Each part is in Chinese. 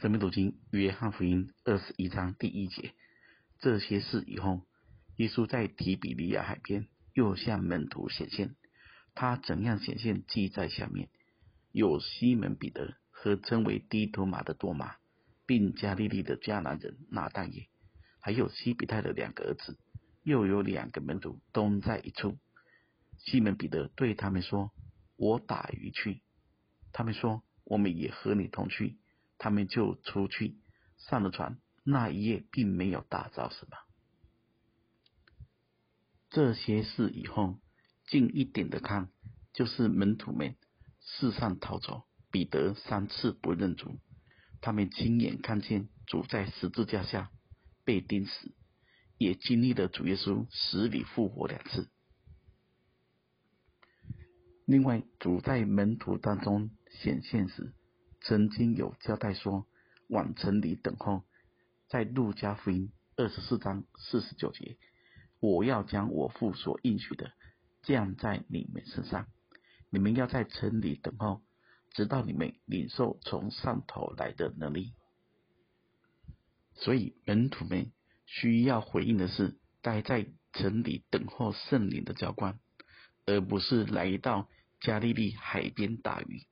生命读经约翰福音二十一章第一节，这些事以后，耶稣在提比利亚海边又向门徒显现。他怎样显现，记在下面。有西门彼得和称为低头马的多马，并加利利的迦南人拿但也，还有西比泰的两个儿子，又有两个门徒都在一处。西门彼得对他们说：“我打鱼去。”他们说：“我们也和你同去。”他们就出去上了船。那一夜并没有打着什么。这些事以后，近一点的看，就是门徒们四散逃走。彼得三次不认主，他们亲眼看见主在十字架下被钉死，也经历了主耶稣死里复活两次。另外，主在门徒当中显现时，曾经有交代说，往城里等候。在路加福音二十四章四十九节，我要将我父所应许的降在你们身上，你们要在城里等候，直到你们领受从上头来的能力。所以门徒们需要回应的是，待在城里等候圣灵的浇灌，而不是来到加利利海边打鱼。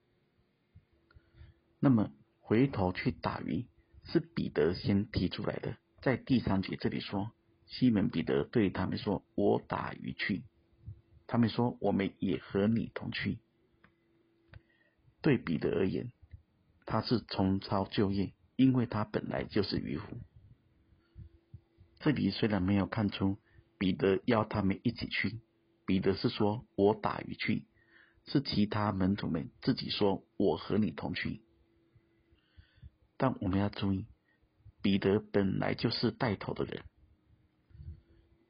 那么回头去打鱼，是彼得先提出来的。在第三节这里说，西门彼得对他们说：“我打鱼去。”他们说：“我们也和你同去。”对彼得而言，他是重操旧业，因为他本来就是渔夫。这里虽然没有看出彼得要他们一起去，彼得是说：“我打鱼去。”是其他门徒们自己说：“我和你同去。”但我们要注意，彼得本来就是带头的人，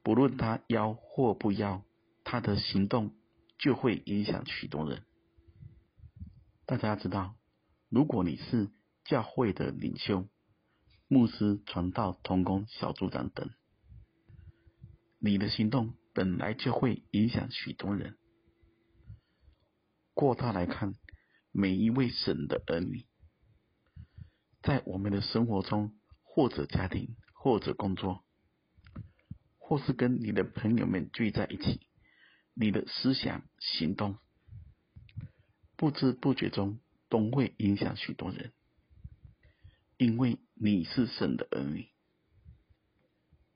不论他邀或不邀，他的行动就会影响许多人。大家知道，如果你是教会的领袖、牧师、传道、同工、小组长等，你的行动本来就会影响许多人。过大来看，每一位神的儿女。在我们的生活中，或者家庭，或者工作，或是跟你的朋友们聚在一起，你的思想、行动，不知不觉中都会影响许多人，因为你是神的儿女，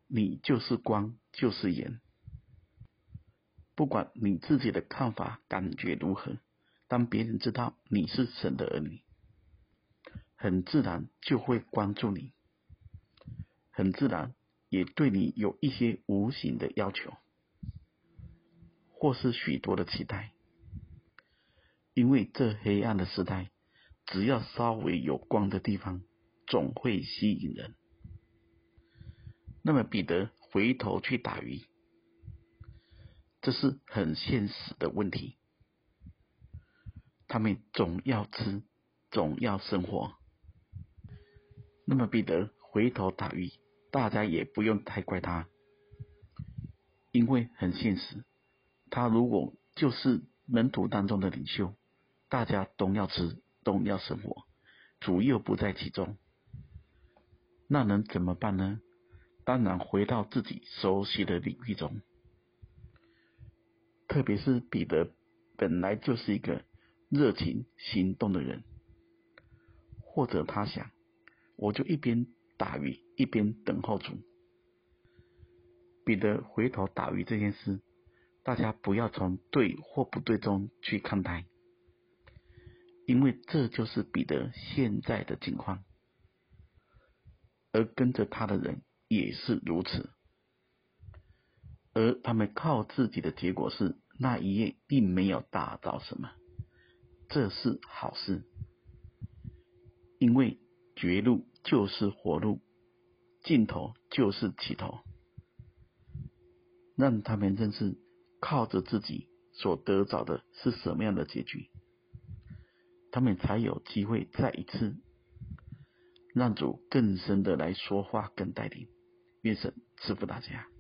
你就是光，就是盐。不管你自己的看法、感觉如何，当别人知道你是神的儿女。很自然就会关注你，很自然也对你有一些无形的要求，或是许多的期待。因为这黑暗的时代，只要稍微有光的地方，总会吸引人。那么彼得回头去打鱼，这是很现实的问题。他们总要吃，总要生活。那么彼得回头打鱼，大家也不用太怪他，因为很现实，他如果就是门徒当中的领袖，大家都要吃，都要生活，主又不在其中，那能怎么办呢？当然回到自己熟悉的领域中，特别是彼得本来就是一个热情行动的人，或者他想。我就一边打鱼一边等候主。彼得回头打鱼这件事，大家不要从对或不对中去看待，因为这就是彼得现在的境况，而跟着他的人也是如此，而他们靠自己的结果是那一夜并没有打着什么，这是好事，因为绝路。就是活路，尽头就是起头，让他们认识靠着自己所得着的是什么样的结局，他们才有机会再一次让主更深的来说话更带领。愿神赐福大家。